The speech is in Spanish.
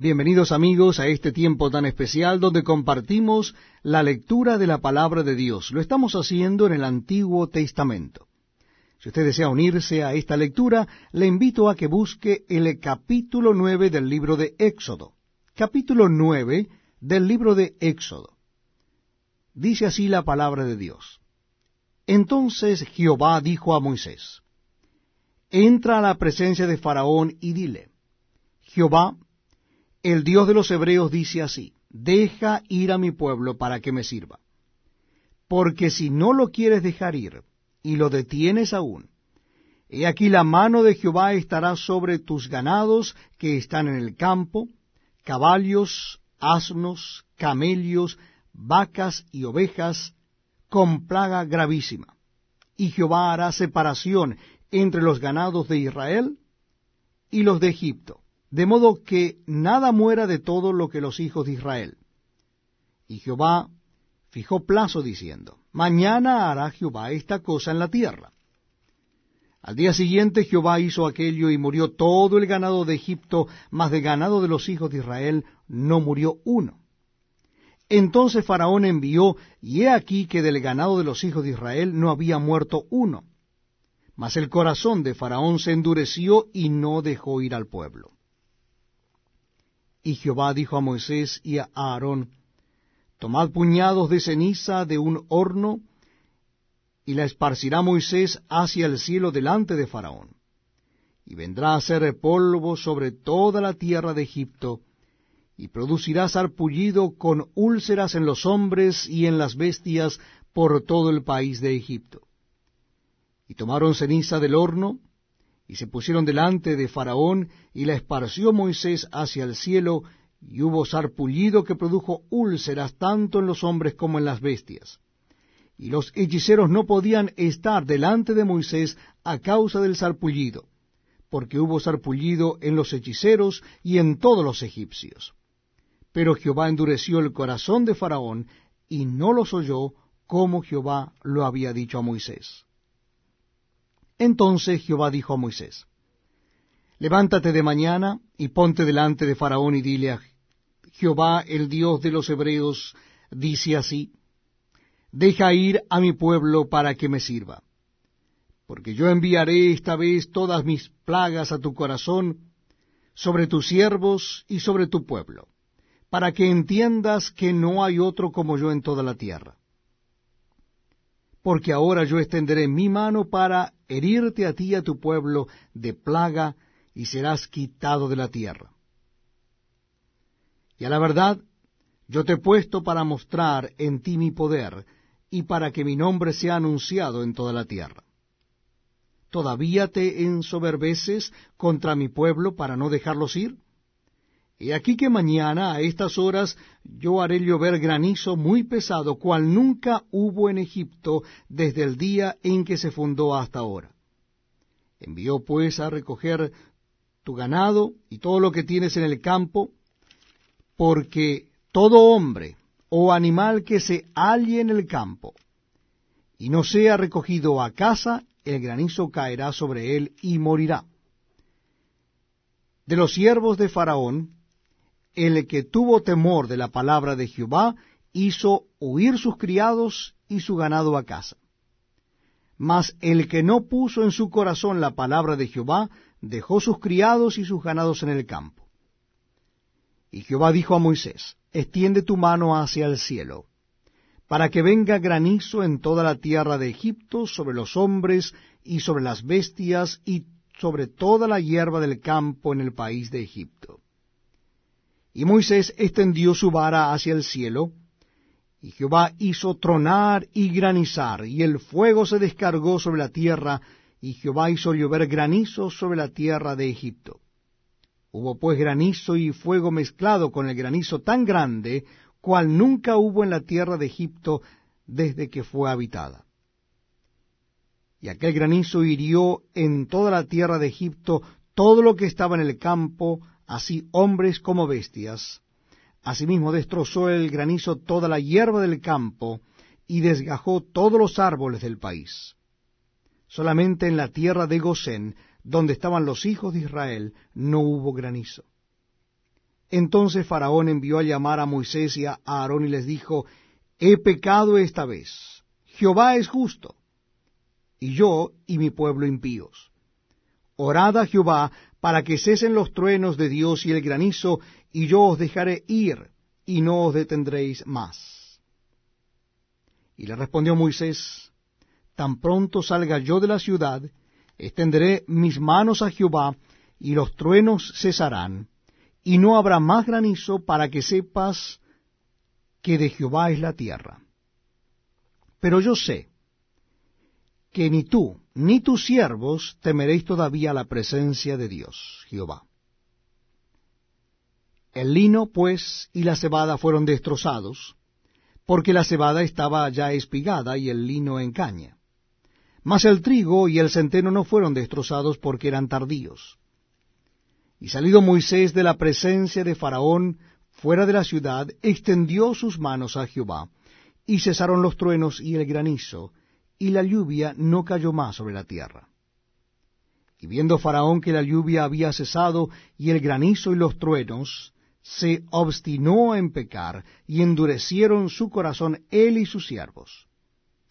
Bienvenidos amigos a este tiempo tan especial donde compartimos la lectura de la palabra de Dios. Lo estamos haciendo en el Antiguo Testamento. Si usted desea unirse a esta lectura, le invito a que busque el capítulo nueve del libro de Éxodo. Capítulo nueve del libro de Éxodo. Dice así la palabra de Dios. Entonces Jehová dijo a Moisés, Entra a la presencia de Faraón y dile, Jehová, el Dios de los hebreos dice así, deja ir a mi pueblo para que me sirva. Porque si no lo quieres dejar ir, y lo detienes aún, he aquí la mano de Jehová estará sobre tus ganados que están en el campo, caballos, asnos, camellos, vacas y ovejas, con plaga gravísima. Y Jehová hará separación entre los ganados de Israel y los de Egipto de modo que nada muera de todo lo que los hijos de Israel. Y Jehová fijó plazo diciendo, mañana hará Jehová esta cosa en la tierra. Al día siguiente Jehová hizo aquello y murió todo el ganado de Egipto, mas de ganado de los hijos de Israel no murió uno. Entonces Faraón envió, y he aquí que del ganado de los hijos de Israel no había muerto uno. Mas el corazón de Faraón se endureció y no dejó ir al pueblo. Y Jehová dijo a Moisés y a Aarón, Tomad puñados de ceniza de un horno, y la esparcirá Moisés hacia el cielo delante de Faraón. Y vendrá a ser polvo sobre toda la tierra de Egipto, y producirá sarpullido con úlceras en los hombres y en las bestias por todo el país de Egipto. Y tomaron ceniza del horno, y se pusieron delante de Faraón, y la esparció Moisés hacia el cielo, y hubo sarpullido que produjo úlceras tanto en los hombres como en las bestias. Y los hechiceros no podían estar delante de Moisés a causa del sarpullido, porque hubo sarpullido en los hechiceros y en todos los egipcios. Pero Jehová endureció el corazón de Faraón, y no los oyó como Jehová lo había dicho a Moisés. Entonces Jehová dijo a Moisés, Levántate de mañana y ponte delante de Faraón y dile a Jehová, el Dios de los hebreos, dice así, Deja ir a mi pueblo para que me sirva, porque yo enviaré esta vez todas mis plagas a tu corazón, sobre tus siervos y sobre tu pueblo, para que entiendas que no hay otro como yo en toda la tierra porque ahora yo extenderé mi mano para herirte a ti y a tu pueblo de plaga, y serás quitado de la tierra. Y a la verdad, yo te he puesto para mostrar en ti mi poder, y para que mi nombre sea anunciado en toda la tierra. ¿Todavía te ensoberbeces contra mi pueblo para no dejarlos ir? Y aquí que mañana a estas horas yo haré llover granizo muy pesado, cual nunca hubo en Egipto desde el día en que se fundó hasta ahora. Envió pues a recoger tu ganado y todo lo que tienes en el campo, porque todo hombre o animal que se halle en el campo y no sea recogido a casa, el granizo caerá sobre él y morirá. De los siervos de Faraón, el que tuvo temor de la palabra de Jehová hizo huir sus criados y su ganado a casa. Mas el que no puso en su corazón la palabra de Jehová dejó sus criados y sus ganados en el campo. Y Jehová dijo a Moisés, extiende tu mano hacia el cielo, para que venga granizo en toda la tierra de Egipto sobre los hombres y sobre las bestias y sobre toda la hierba del campo en el país de Egipto. Y Moisés extendió su vara hacia el cielo, y Jehová hizo tronar y granizar, y el fuego se descargó sobre la tierra, y Jehová hizo llover granizo sobre la tierra de Egipto. Hubo pues granizo y fuego mezclado con el granizo tan grande, cual nunca hubo en la tierra de Egipto desde que fue habitada. Y aquel granizo hirió en toda la tierra de Egipto todo lo que estaba en el campo, así hombres como bestias. Asimismo destrozó el granizo toda la hierba del campo y desgajó todos los árboles del país. Solamente en la tierra de Gosén, donde estaban los hijos de Israel, no hubo granizo. Entonces Faraón envió a llamar a Moisés y a Aarón y les dijo, He pecado esta vez. Jehová es justo, y yo y mi pueblo impíos. Orad a Jehová para que cesen los truenos de Dios y el granizo, y yo os dejaré ir, y no os detendréis más. Y le respondió Moisés, Tan pronto salga yo de la ciudad, extenderé mis manos a Jehová, y los truenos cesarán, y no habrá más granizo para que sepas que de Jehová es la tierra. Pero yo sé que ni tú ni tus siervos temeréis todavía la presencia de Dios, Jehová. El lino, pues, y la cebada fueron destrozados, porque la cebada estaba ya espigada y el lino en caña. Mas el trigo y el centeno no fueron destrozados porque eran tardíos. Y salido Moisés de la presencia de Faraón fuera de la ciudad, extendió sus manos a Jehová, y cesaron los truenos y el granizo, y la lluvia no cayó más sobre la tierra. Y viendo Faraón que la lluvia había cesado, y el granizo y los truenos, se obstinó en pecar, y endurecieron su corazón él y sus siervos.